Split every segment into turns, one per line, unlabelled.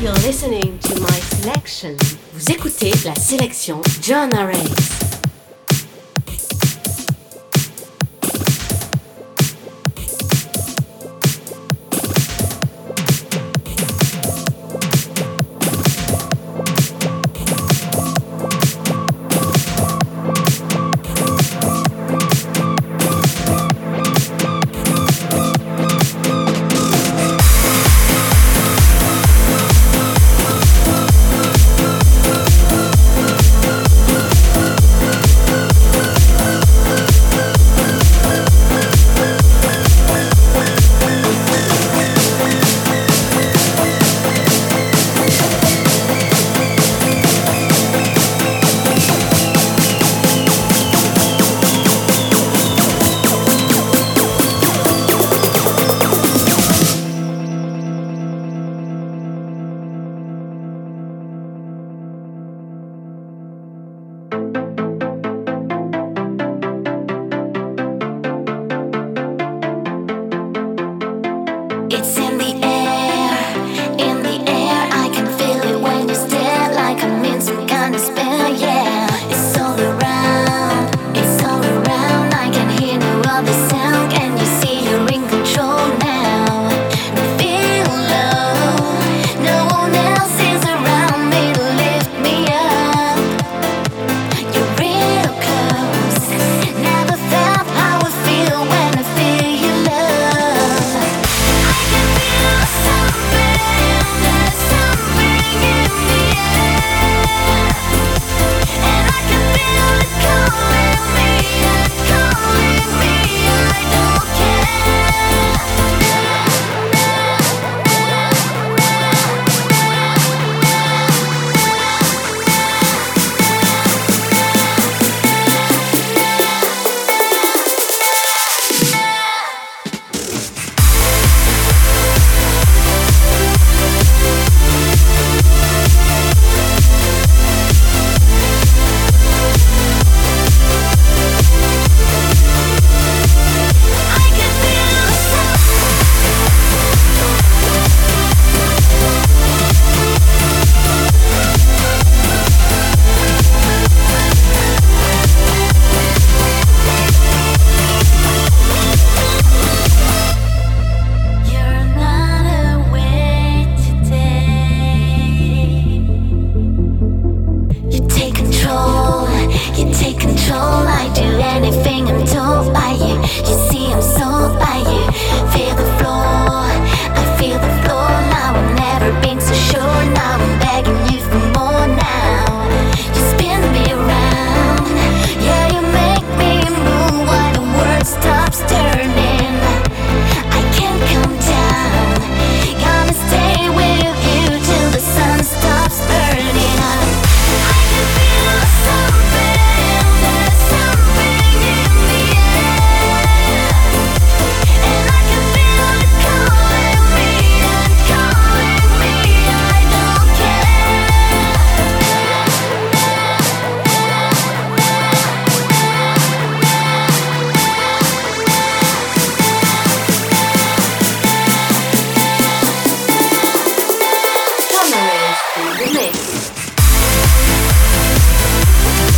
You're listening to my selection. Vous écoutez la sélection John Race.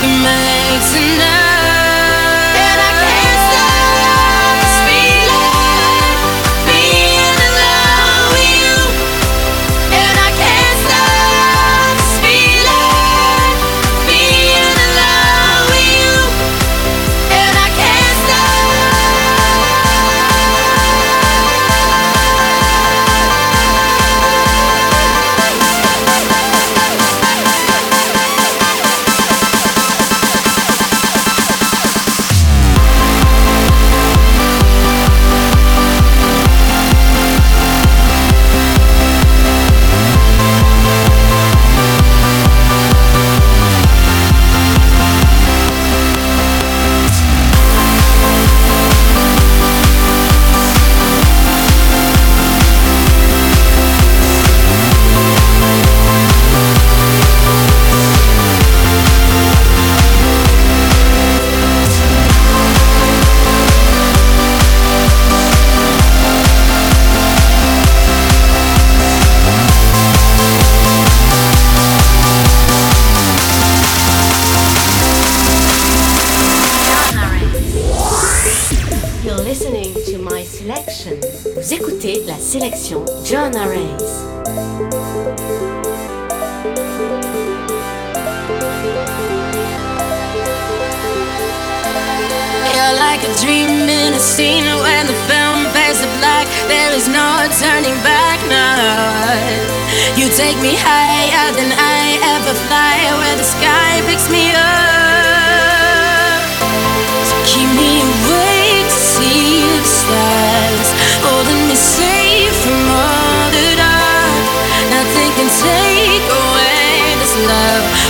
Nobody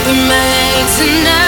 ringing my now.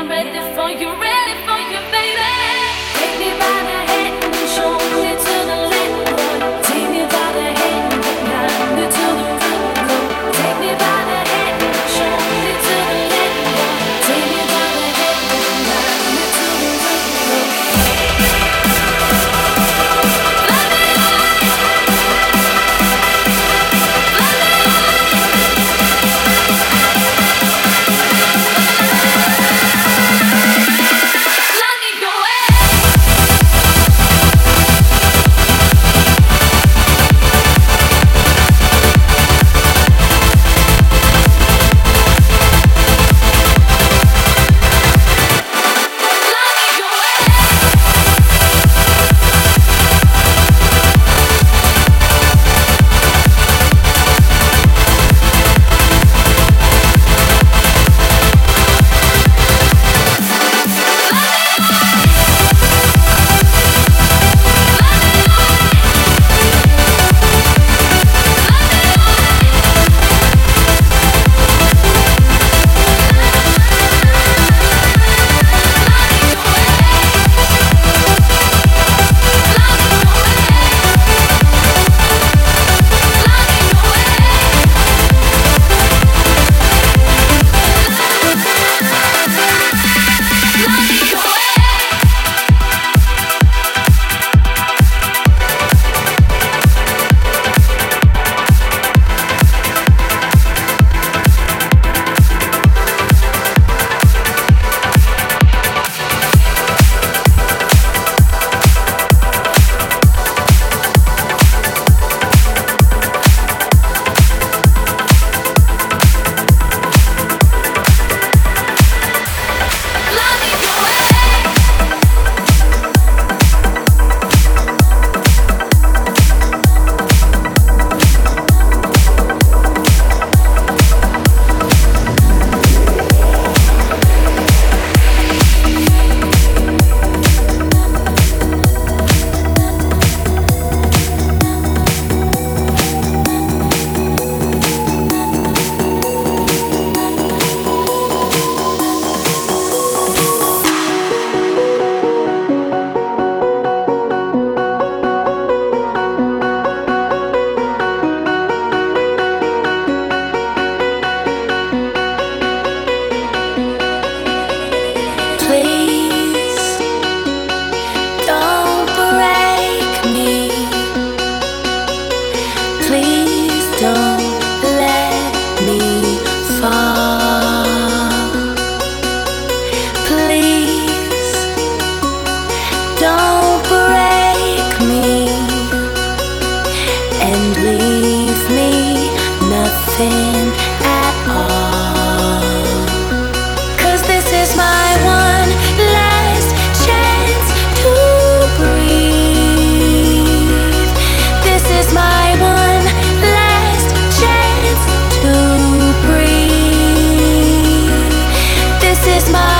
I'm ready for you. My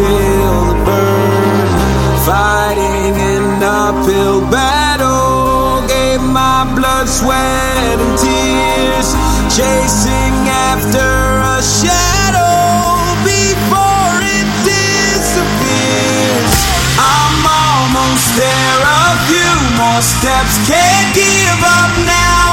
feel the burn. Fighting an uphill battle, gave my blood, sweat, and tears. Chasing after a shadow before it disappears. I'm almost there, a few more steps, can't give up now.